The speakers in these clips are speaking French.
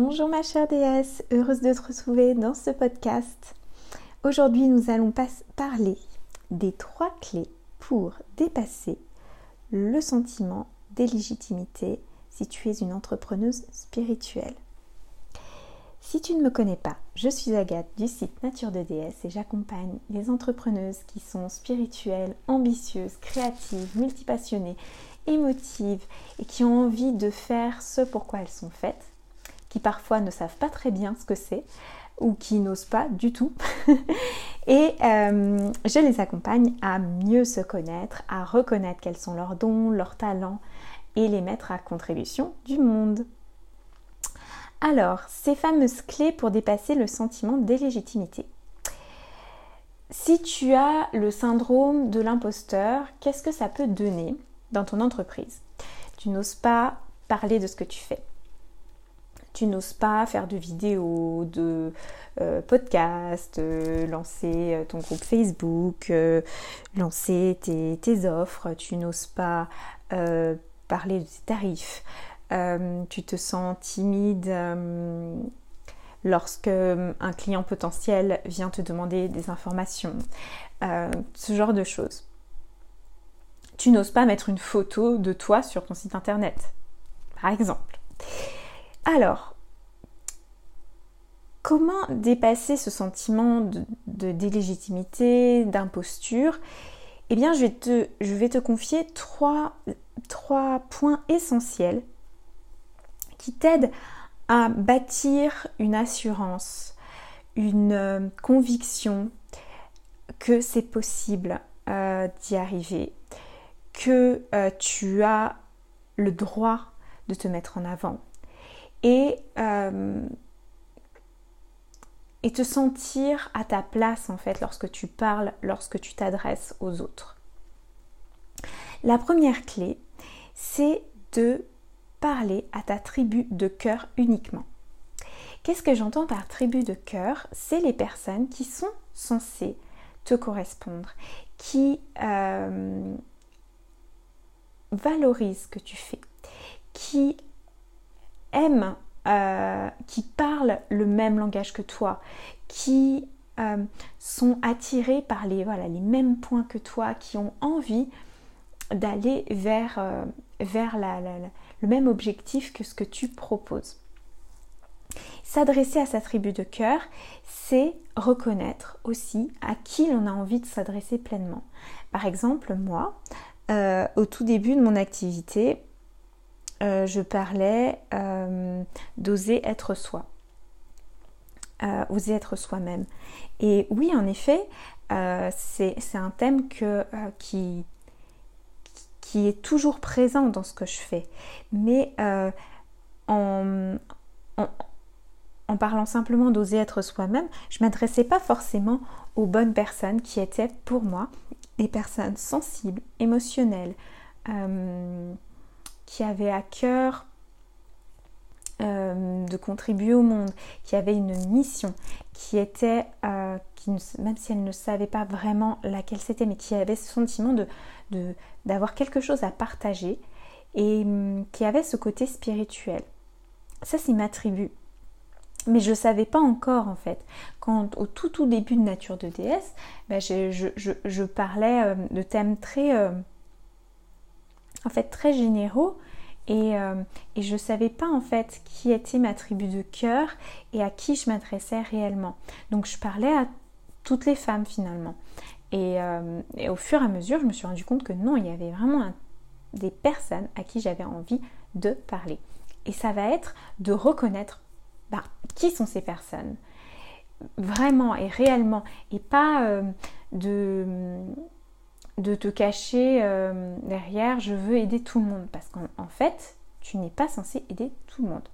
Bonjour ma chère déesse, heureuse de te retrouver dans ce podcast. Aujourd'hui nous allons parler des trois clés pour dépasser le sentiment d'illégitimité si tu es une entrepreneuse spirituelle. Si tu ne me connais pas, je suis Agathe du site Nature de Déesse et j'accompagne les entrepreneuses qui sont spirituelles, ambitieuses, créatives, multipassionnées, émotives et qui ont envie de faire ce pour quoi elles sont faites, qui parfois ne savent pas très bien ce que c'est ou qui n'osent pas du tout. et euh, je les accompagne à mieux se connaître, à reconnaître quels sont leurs dons, leurs talents et les mettre à contribution du monde. Alors, ces fameuses clés pour dépasser le sentiment d'illégitimité. Si tu as le syndrome de l'imposteur, qu'est-ce que ça peut donner dans ton entreprise? Tu n'oses pas parler de ce que tu fais. Tu n'oses pas faire de vidéos, de euh, podcasts, euh, lancer euh, ton groupe Facebook, lancer tes, offres. Tu n'oses pas parler de tes tarifs. Euh, tu te sens timide euh, lorsque euh, un client potentiel vient te demander des informations, ce genre de choses. Tu n'oses pas mettre une photo de toi sur ton site internet, par exemple. Alors, comment dépasser ce sentiment de, délégitimité, d'imposture? Eh bien, je vais, te, confier trois, points essentiels qui t'aide à bâtir une assurance, une euh, conviction que c'est possible euh, d'y arriver, que euh, tu as le droit de te mettre en avant. Et, et te sentir à ta place en fait lorsque tu parles, lorsque tu t'adresses aux autres. La première clé, c'est de parler à ta tribu de cœur uniquement. Qu'est-ce que j'entends par tribu de cœur? C'est les personnes qui sont censées te correspondre, qui euh, valorisent ce que tu fais, qui aiment, euh, qui parlent le même langage que toi, qui euh, sont attirés par les, voilà, les mêmes points que toi, qui ont envie d'aller vers, la, le même objectif que ce que tu proposes. S'adresser à sa tribu de cœur, c'est reconnaître aussi à qui l'on a envie de s'adresser pleinement. Par exemple, moi, euh, au tout début de mon activité, euh, je parlais euh, d'oser être soi. oser être soi-même. Et oui, en effet, c'est un thème que, qui, est toujours présent dans ce que je fais. Mais euh, en, parlant simplement d'oser être soi-même, je ne m'adressais pas forcément aux bonnes personnes qui étaient pour moi des personnes sensibles, émotionnelles, euh, qui avaient à cœur euh, de contribuer au monde, qui avaient une mission, qui était, qui, même si elles ne savaient pas vraiment laquelle c'était, mais qui avaient ce sentiment de, d'avoir quelque chose à partager et hum, qui avait ce côté spirituel. Ça, c'est ma tribu. Mais je ne savais pas encore en fait. Quand au tout tout début de Nature de déesse, ben, je, parlais euh, de thèmes très, euh, en fait, très généraux et, euh, je ne savais pas en fait qui était ma tribu de cœur et à qui je m'adressais réellement. Donc je parlais à toutes les femmes finalement. Euh, et, au fur et à mesure, je me suis rendu compte que non, il y avait vraiment des personnes à qui j'avais envie de parler. Et ça va être de reconnaître bah, qui sont ces personnes, vraiment et réellement, et pas euh, de, de te cacher euh, derrière je veux aider tout le monde, parce qu'en fait, tu n'es pas censé aider tout le monde.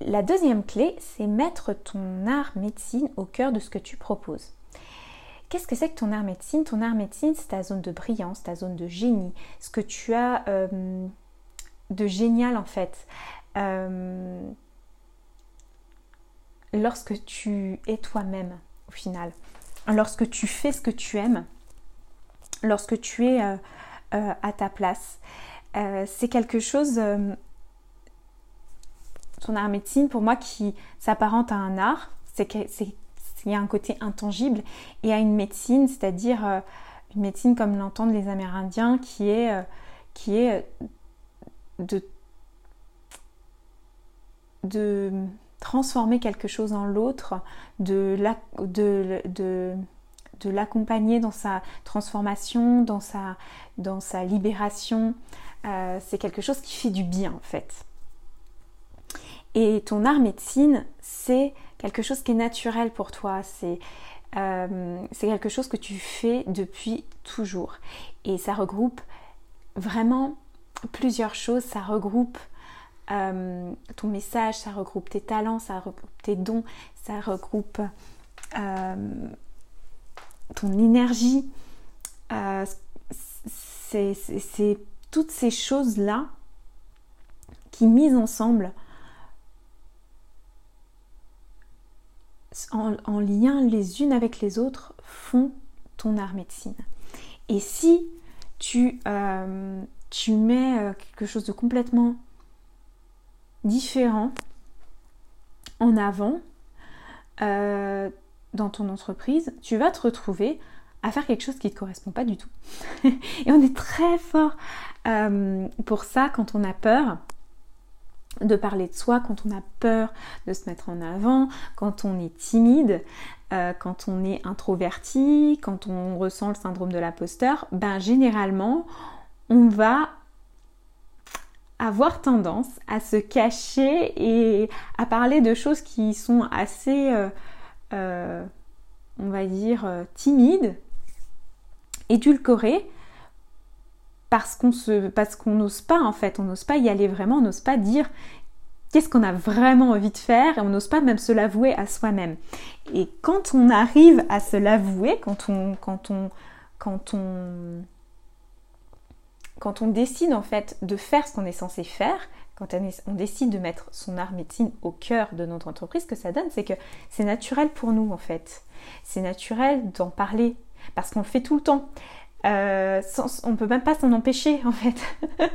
La deuxième clé, c'est mettre ton art médecine au cœur de ce que tu proposes. Qu'est-ce que c'est que ton art médecine? Ton art médecine, c'est ta zone de brillance, ta zone de génie, ce que tu as euh, de génial en fait. Euh, lorsque tu es toi-même au final, lorsque tu fais ce que tu aimes, lorsque tu es euh, à ta place, c'est quelque chose ton art médecine, pour moi, qui s'apparente à un art, c'est qu'il y a un côté intangible, et à une médecine, c'est-à-dire euh, une médecine comme l'entendent les Amérindiens, qui est, euh, de, transformer quelque chose en l'autre, de, de, de, de l'accompagner dans sa transformation, dans sa, dans sa libération. Euh, c'est quelque chose qui fait du bien en fait. Et ton art médecine, c'est quelque chose qui est naturel pour toi. C'est euh, quelque chose que tu fais depuis toujours. Et ça regroupe vraiment plusieurs choses. Ça regroupe euh, ton message, ça regroupe tes talents, ça regroupe tes dons, ça regroupe ton énergie. Euh, c'est toutes ces choses-là qui, mises ensemble, en, lien les unes avec les autres, font ton art médecine. Et si tu, euh, tu mets euh, quelque chose de complètement différent en avant, dans ton entreprise, tu vas te retrouver à faire quelque chose qui ne te correspond pas du tout. et on est très fort euh, pour ça quand on a peur de parler de soi, quand on a peur de se mettre en avant, quand on est timide, euh, quand on est introverti, quand on ressent le syndrome de l'imposteur, ben généralement on va avoir tendance à se cacher et à parler de choses qui sont assez euh, euh, on va dire, euh, timide, édulcoré, parce qu'on n'ose pas en fait, on n'ose pas y aller vraiment, on n'ose pas dire qu'est-ce qu'on a vraiment envie de faire et on n'ose pas même se l'avouer à soi-même. Et quand on arrive à se l'avouer, quand on, quand quand on décide en fait de faire ce qu'on est censé faire, quand on décide de mettre son art médecine au cœur de notre entreprise, ce que ça donne, c'est que c'est naturel pour nous en fait. C'est naturel d'en parler parce qu'on le fait tout le temps. Euh, on ne peut même pas s'en empêcher en fait.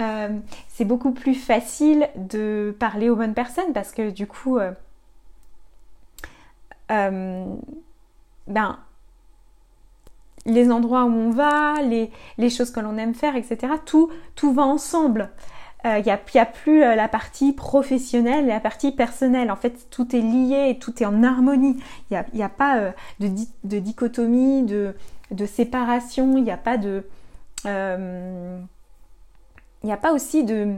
Euh, c'est beaucoup plus facile de parler aux bonnes personnes parce que du coup, euh, ben, les endroits où on va, les, choses que l'on aime faire, etc., tout va ensemble il euh, n'y a, plus euh, la partie professionnelle et la partie personnelle. En fait, tout est lié tout est en harmonie. Il n'y a, pas euh, de, de, dichotomie, de, séparation. Il n'y a pas de... Il a pas aussi de,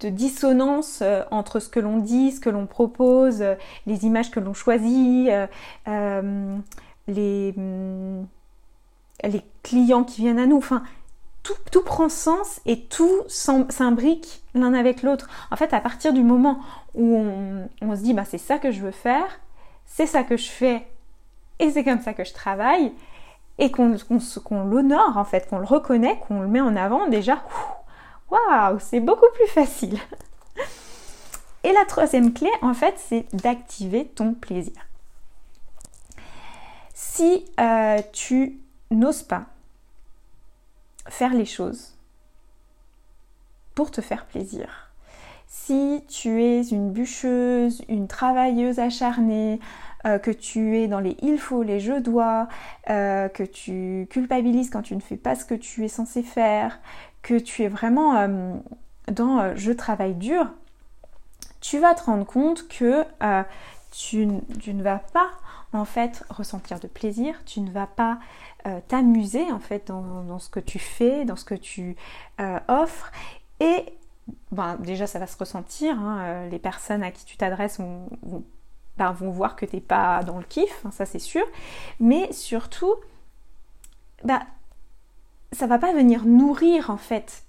dissonance entre ce que l'on dit, ce que l'on propose, les images que l'on choisit, les, les clients qui viennent à nous. Tout, prend sens et tout s'imbrique l'un avec l'autre. En fait, à partir du moment où on, se dit, bah, c'est ça que je veux faire, c'est ça que je fais, et c'est comme ça que je travaille, et qu'on l'honore, en fait, qu'on le reconnaît, qu'on le met en avant, déjà, waouh, c'est beaucoup plus facile. Et la troisième clé, en fait, c'est d'activer ton plaisir. Si euh, tu n'oses pas faire les choses pour te faire plaisir. Si tu es une bûcheuse, une travailleuse acharnée, euh, que tu es dans les il faut, les je dois, euh, que tu culpabilises quand tu ne fais pas ce que tu es censé faire, que tu es vraiment euh, dans je travaille dur, tu vas te rendre compte que tu, ne vas pas en fait ressentir de plaisir, tu ne vas pas euh, t'amuser en fait dans, ce que tu fais, dans ce que tu euh, offres. Et ben, déjà ça va se ressentir, hein, euh, les personnes à qui tu t'adresses vont, ben, voir que tu n'es pas dans le kiff, hein, ça c'est sûr, mais surtout bah, ça va pas venir nourrir en fait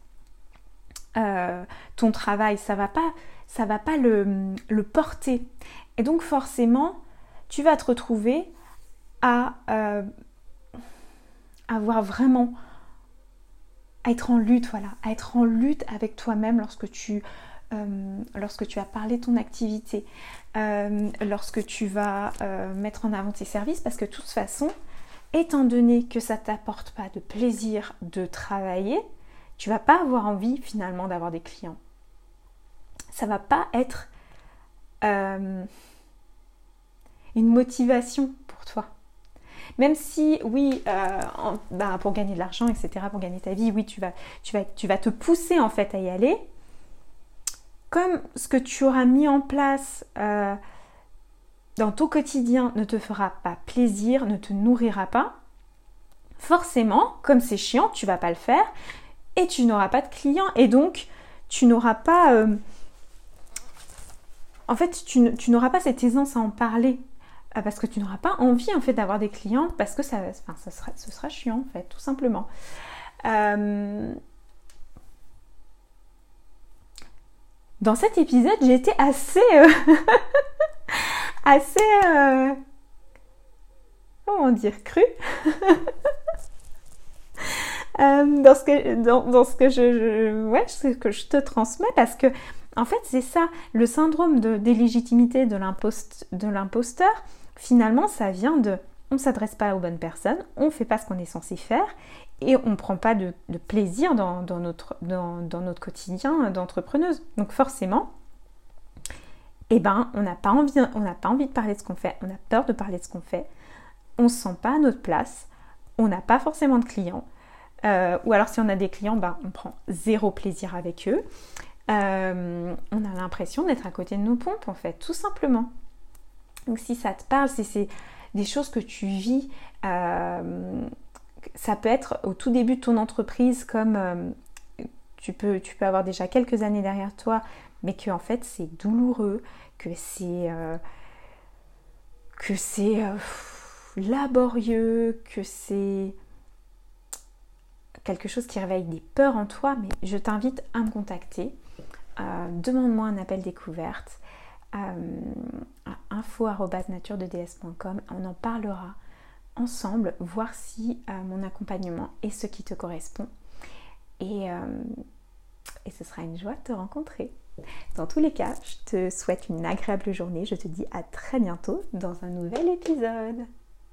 ton travail, ça va pas, va pas le porter. Et donc forcément, tu vas te retrouver à euh, avoir vraiment à être en lutte, voilà, à être en lutte avec toi-même lorsque tu euh, lorsque tu as parlé de ton activité, euh, lorsque tu vas mettre en avant tes services, parce que de toute façon, étant donné que ça t'apporte pas de plaisir de travailler, tu vas pas avoir envie finalement d'avoir des clients. Ça va pas être euh, une motivation pour toi. Même si, oui, euh, bah, pour gagner de l'argent, etc., pour gagner ta vie, oui, tu vas, te pousser en fait à y aller. Comme ce que tu auras mis en place euh, dans ton quotidien ne te fera pas plaisir, ne te nourrira pas, forcément, comme c'est chiant, tu vas pas le faire et tu n'auras pas de clients et donc tu n'auras pas en fait tu, n'auras pas cette aisance à en parler euh, parce que tu n'auras pas envie en fait d'avoir des clients parce que ça, enfin, ça sera, ce sera chiant en fait tout simplement. Euh, dans cet épisode j'ai été assez assez comment dire cru Euh, dans, ce que, que je, ouais, ce que je te transmets parce que en fait c'est ça le syndrome de d'illégitimité de l'imposteur finalement ça vient de on ne s'adresse pas aux bonnes personnes on ne fait pas ce qu'on est censé faire et on ne prend pas de, plaisir dans, notre, quotidien d'entrepreneuse donc forcément eh ben, on n'a pas, envie, on n'a pas envie de parler de ce qu'on fait, on a peur de parler de ce qu'on fait, on ne se sent pas à notre place, on n'a pas forcément de clients, euh, ou alors si on a des clients, ben, on prend zéro plaisir avec eux. Euh, on a l'impression d'être à côté de nos pompes en fait, tout simplement. Donc si ça te parle, si c'est des choses que tu vis, euh, ça peut être au tout début de ton entreprise comme tu, peux, tu peux avoir déjà quelques années derrière toi, mais que en fait c'est douloureux, que c'est que c'est laborieux, que c'est quelque chose qui réveille des peurs en toi, mais je t'invite à me contacter. Euh, demande-moi un appel découverte euh, à info.naturededs.com. On en parlera ensemble, voir si euh, mon accompagnement est ce qui te correspond. Et, et ce sera une joie de te rencontrer. Dans tous les cas, je te souhaite une agréable journée. Je te dis à très bientôt dans un nouvel épisode.